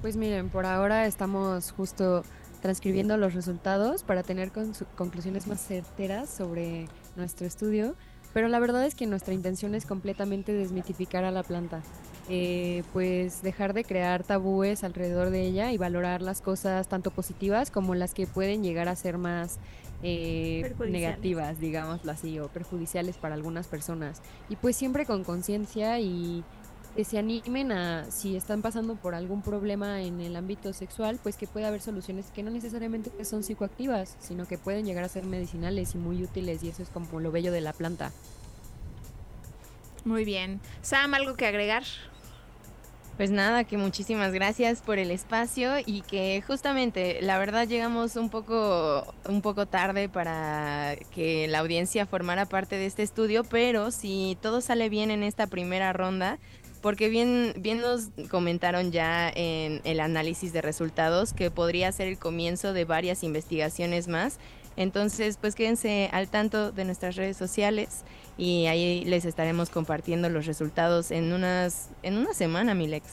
Pues miren, por ahora estamos justo transcribiendo los resultados para tener conclusiones más certeras sobre nuestro estudio, pero la verdad es que nuestra intención es completamente desmitificar a la planta. Eh, pues dejar de crear tabúes alrededor de ella y valorar las cosas tanto positivas como las que pueden llegar a ser más eh, negativas, digámoslo así, o perjudiciales para algunas personas. Y pues siempre con conciencia y que se animen a, si están pasando por algún problema en el ámbito sexual, pues que puede haber soluciones que no necesariamente son psicoactivas, sino que pueden llegar a ser medicinales y muy útiles, y eso es como lo bello de la planta. Muy bien. Sam, ¿algo que agregar? Pues nada, que muchísimas gracias por el espacio y que justamente la verdad llegamos un poco un poco tarde para que la audiencia formara parte de este estudio, pero si todo sale bien en esta primera ronda, porque bien bien nos comentaron ya en el análisis de resultados que podría ser el comienzo de varias investigaciones más. Entonces, pues quédense al tanto de nuestras redes sociales y ahí les estaremos compartiendo los resultados en unas en una semana, Milex.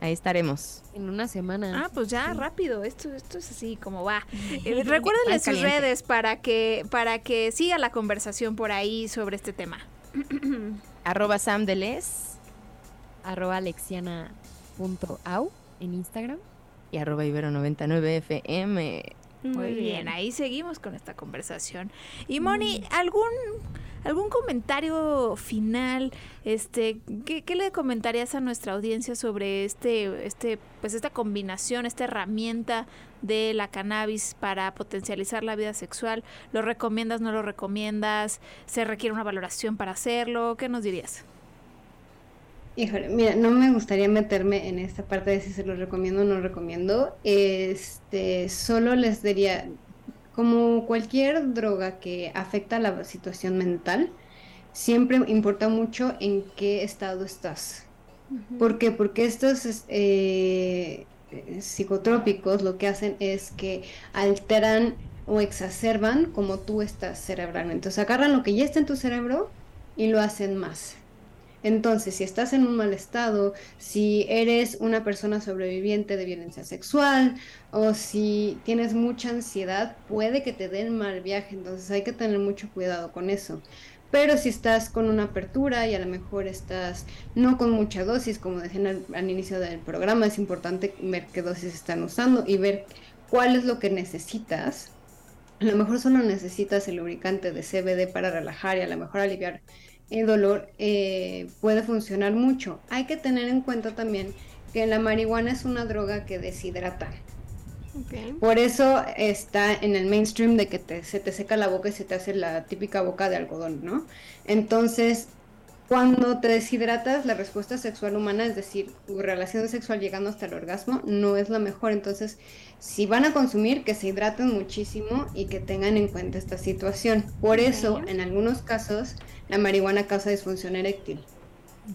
Ahí estaremos. En una semana. Ah, pues ya, rápido. Esto, esto es así como va. Eh, recuérdenle sus redes para que, para que siga la conversación por ahí sobre este tema. arroba Sam Arroba Lexiana.au en Instagram. Y arroba Ibero99FM. Muy bien, ahí seguimos con esta conversación. Y Moni, ¿algún algún comentario final? Este, ¿qué, le comentarías a nuestra audiencia sobre este, este, pues esta combinación, esta herramienta de la cannabis para potencializar la vida sexual? ¿Lo recomiendas, no lo recomiendas? ¿Se requiere una valoración para hacerlo? ¿Qué nos dirías? Híjole, mira, no me gustaría meterme en esta parte de si se lo recomiendo o no recomiendo. Este, solo les diría, como cualquier droga que afecta la situación mental, siempre importa mucho en qué estado estás. ¿Por qué? Porque estos eh, psicotrópicos lo que hacen es que alteran o exacerban como tú estás cerebralmente. Entonces agarran lo que ya está en tu cerebro y lo hacen más. Entonces, si estás en un mal estado, si eres una persona sobreviviente de violencia sexual o si tienes mucha ansiedad, puede que te den mal viaje. Entonces hay que tener mucho cuidado con eso. Pero si estás con una apertura y a lo mejor estás no con mucha dosis, como decían al, inicio del programa, es importante ver qué dosis están usando y ver cuál es lo que necesitas. A lo mejor solo necesitas el lubricante de CBD para relajar y a lo mejor aliviar el dolor eh, puede funcionar mucho. Hay que tener en cuenta también que la marihuana es una droga que deshidrata. Por eso está en el mainstream de que se te seca la boca y se te hace la típica boca de algodón, ¿no? Entonces, cuando te deshidratas, la respuesta sexual humana, es decir, tu relación sexual llegando hasta el orgasmo, no es la mejor. Entonces, si van a consumir, que se hidraten muchísimo y que tengan en cuenta esta situación. Por eso, en algunos casos, la marihuana causa disfunción eréctil.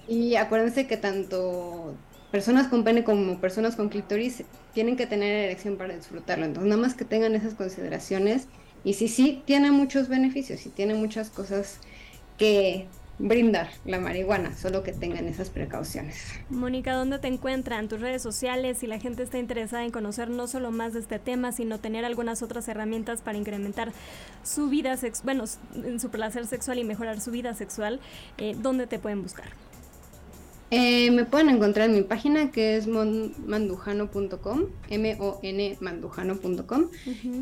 Y acuérdense que tanto personas con pene como personas con clítoris tienen que tener erección para disfrutarlo. Entonces, nada más que tengan esas consideraciones. Y sí, sí, tiene muchos beneficios y tiene muchas cosas que brindar la marihuana, solo que tengan esas precauciones. Mónica, ¿dónde te encuentran tus redes sociales si la gente está interesada en conocer no solo más de este tema, sino tener algunas otras herramientas para incrementar su vida sexual, bueno, en su placer sexual y mejorar su vida sexual? Eh, ¿Dónde te pueden buscar? Eh, me pueden encontrar en mi página que es mandujano.com, M-O-N mandujano.com.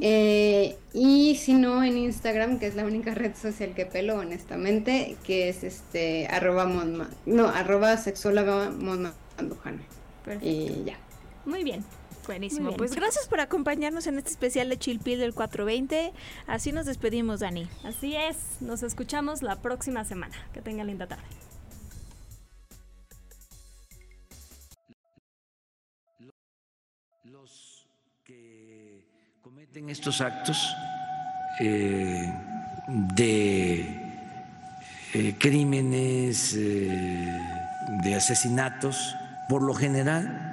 Eh, y si no, en Instagram, que es la única red social que pelo, honestamente, que es este, arroba, no, arroba sexóloga mandujano. Y ya. Muy bien. Buenísimo. Pues gracias por acompañarnos en este especial de Chilpil del 420. Así nos despedimos, Dani. Así es. Nos escuchamos la próxima semana. Que tengan linda tarde. Cometen estos actos eh, de eh, crímenes, eh, de asesinatos, por lo general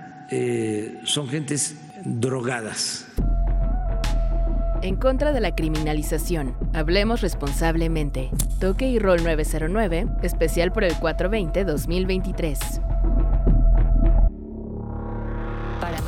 son gentes drogadas. En contra de la criminalización, hablemos responsablemente. Toque y Rol 909, especial por el 420-2023.